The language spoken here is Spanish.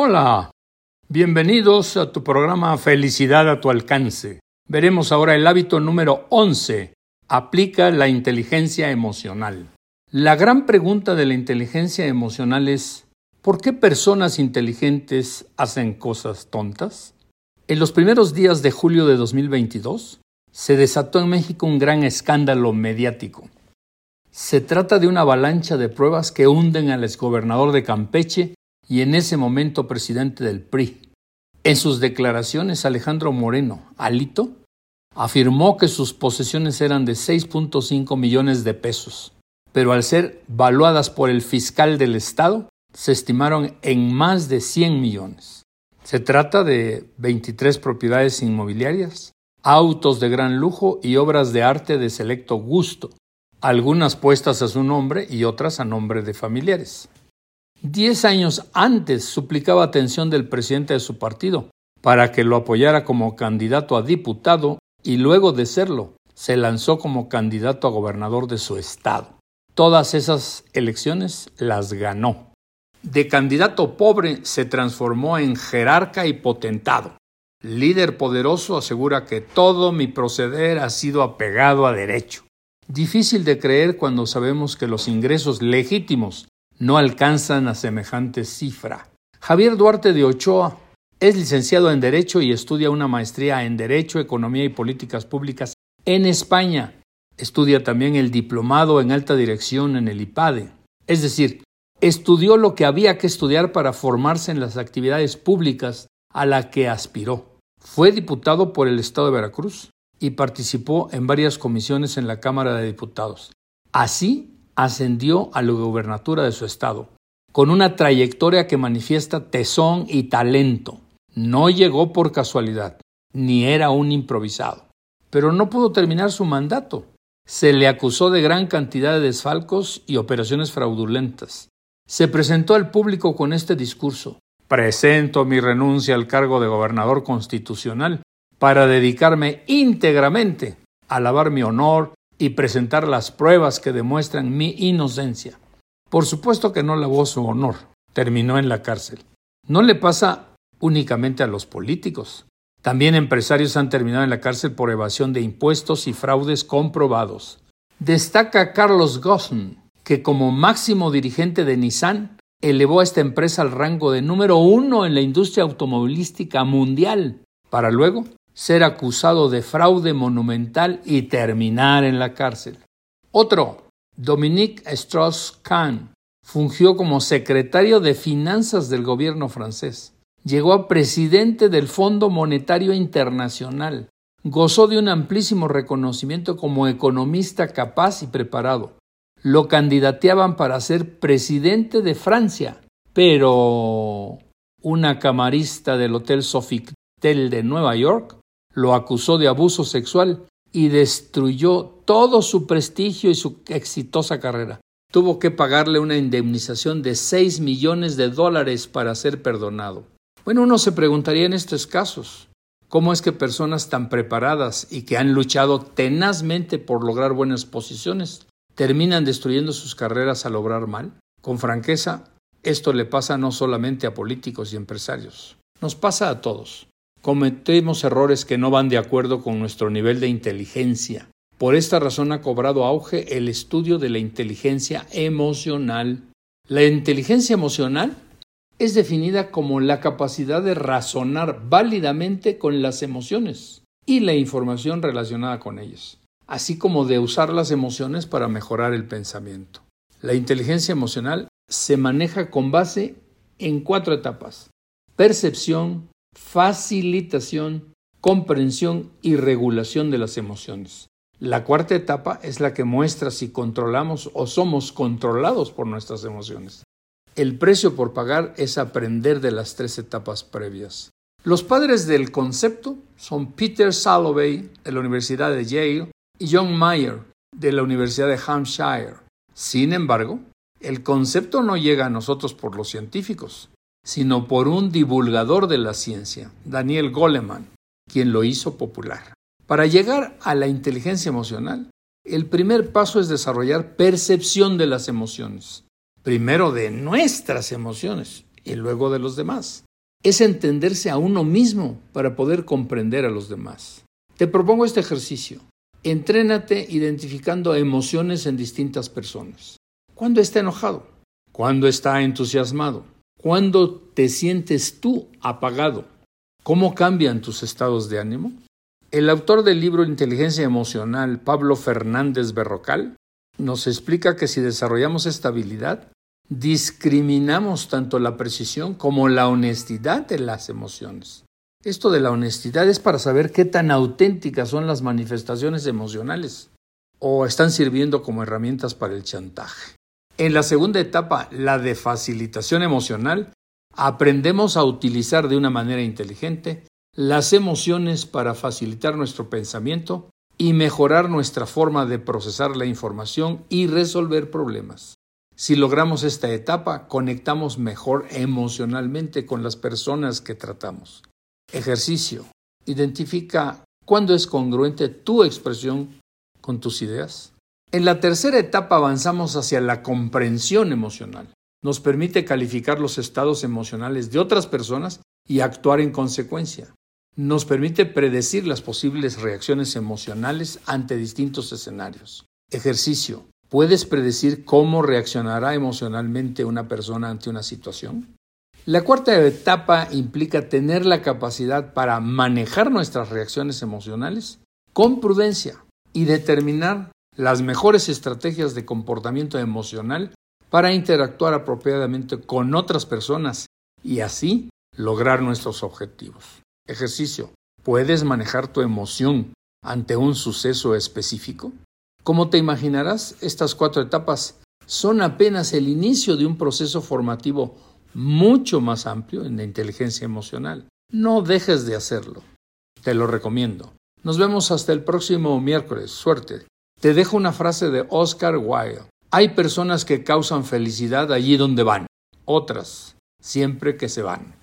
Hola, bienvenidos a tu programa Felicidad a tu alcance. Veremos ahora el hábito número 11. Aplica la inteligencia emocional. La gran pregunta de la inteligencia emocional es ¿por qué personas inteligentes hacen cosas tontas? En los primeros días de julio de 2022 se desató en México un gran escándalo mediático. Se trata de una avalancha de pruebas que hunden al exgobernador de Campeche y en ese momento presidente del PRI. En sus declaraciones, Alejandro Moreno, Alito, afirmó que sus posesiones eran de 6.5 millones de pesos, pero al ser valuadas por el fiscal del Estado, se estimaron en más de 100 millones. Se trata de 23 propiedades inmobiliarias, autos de gran lujo y obras de arte de selecto gusto, algunas puestas a su nombre y otras a nombre de familiares. Diez años antes suplicaba atención del presidente de su partido para que lo apoyara como candidato a diputado y luego de serlo se lanzó como candidato a gobernador de su estado. Todas esas elecciones las ganó. De candidato pobre se transformó en jerarca y potentado. Líder poderoso asegura que todo mi proceder ha sido apegado a derecho. Difícil de creer cuando sabemos que los ingresos legítimos no alcanzan a semejante cifra. Javier Duarte de Ochoa es licenciado en Derecho y estudia una maestría en Derecho, Economía y Políticas Públicas en España. Estudia también el diplomado en alta dirección en el IPADE. Es decir, estudió lo que había que estudiar para formarse en las actividades públicas a la que aspiró. Fue diputado por el Estado de Veracruz y participó en varias comisiones en la Cámara de Diputados. Así ascendió a la gubernatura de su estado, con una trayectoria que manifiesta tesón y talento. No llegó por casualidad, ni era un improvisado. Pero no pudo terminar su mandato. Se le acusó de gran cantidad de desfalcos y operaciones fraudulentas. Se presentó al público con este discurso. Presento mi renuncia al cargo de gobernador constitucional para dedicarme íntegramente a lavar mi honor y presentar las pruebas que demuestran mi inocencia. Por supuesto que no lavó su honor, terminó en la cárcel. No le pasa únicamente a los políticos. También empresarios han terminado en la cárcel por evasión de impuestos y fraudes comprobados. Destaca Carlos Ghosn, que como máximo dirigente de Nissan elevó a esta empresa al rango de número uno en la industria automovilística mundial, para luego ser acusado de fraude monumental y terminar en la cárcel. Otro, Dominique Strauss-Kahn, fungió como secretario de Finanzas del gobierno francés. Llegó a presidente del Fondo Monetario Internacional. Gozó de un amplísimo reconocimiento como economista capaz y preparado. Lo candidateaban para ser presidente de Francia, pero una camarista del Hotel Sofitel de Nueva York lo acusó de abuso sexual y destruyó todo su prestigio y su exitosa carrera. Tuvo que pagarle una indemnización de 6 millones de dólares para ser perdonado. Bueno, uno se preguntaría en estos casos, ¿cómo es que personas tan preparadas y que han luchado tenazmente por lograr buenas posiciones terminan destruyendo sus carreras al obrar mal? Con franqueza, esto le pasa no solamente a políticos y empresarios, nos pasa a todos. Cometemos errores que no van de acuerdo con nuestro nivel de inteligencia. Por esta razón ha cobrado auge el estudio de la inteligencia emocional. La inteligencia emocional es definida como la capacidad de razonar válidamente con las emociones y la información relacionada con ellas, así como de usar las emociones para mejorar el pensamiento. La inteligencia emocional se maneja con base en cuatro etapas. Percepción, facilitación, comprensión y regulación de las emociones. La cuarta etapa es la que muestra si controlamos o somos controlados por nuestras emociones. El precio por pagar es aprender de las tres etapas previas. Los padres del concepto son Peter Salovey de la Universidad de Yale y John Mayer de la Universidad de Hampshire. Sin embargo, el concepto no llega a nosotros por los científicos sino por un divulgador de la ciencia, Daniel Goleman, quien lo hizo popular. Para llegar a la inteligencia emocional, el primer paso es desarrollar percepción de las emociones, primero de nuestras emociones y luego de los demás. es entenderse a uno mismo para poder comprender a los demás. Te propongo este ejercicio. Entrénate identificando emociones en distintas personas. ¿Cuándo está enojado? ¿Cuándo está entusiasmado? ¿Cuándo te sientes tú apagado? ¿Cómo cambian tus estados de ánimo? El autor del libro Inteligencia Emocional, Pablo Fernández Berrocal, nos explica que si desarrollamos esta habilidad, discriminamos tanto la precisión como la honestidad de las emociones. Esto de la honestidad es para saber qué tan auténticas son las manifestaciones emocionales o están sirviendo como herramientas para el chantaje. En la segunda etapa, la de facilitación emocional, aprendemos a utilizar de una manera inteligente las emociones para facilitar nuestro pensamiento y mejorar nuestra forma de procesar la información y resolver problemas. Si logramos esta etapa, conectamos mejor emocionalmente con las personas que tratamos. Ejercicio. Identifica cuándo es congruente tu expresión con tus ideas. En la tercera etapa avanzamos hacia la comprensión emocional. Nos permite calificar los estados emocionales de otras personas y actuar en consecuencia. Nos permite predecir las posibles reacciones emocionales ante distintos escenarios. Ejercicio. ¿Puedes predecir cómo reaccionará emocionalmente una persona ante una situación? La cuarta etapa implica tener la capacidad para manejar nuestras reacciones emocionales con prudencia y determinar las mejores estrategias de comportamiento emocional para interactuar apropiadamente con otras personas y así lograr nuestros objetivos. Ejercicio. ¿Puedes manejar tu emoción ante un suceso específico? Como te imaginarás, estas cuatro etapas son apenas el inicio de un proceso formativo mucho más amplio en la inteligencia emocional. No dejes de hacerlo. Te lo recomiendo. Nos vemos hasta el próximo miércoles. Suerte. Te dejo una frase de Oscar Wilde. Hay personas que causan felicidad allí donde van, otras siempre que se van.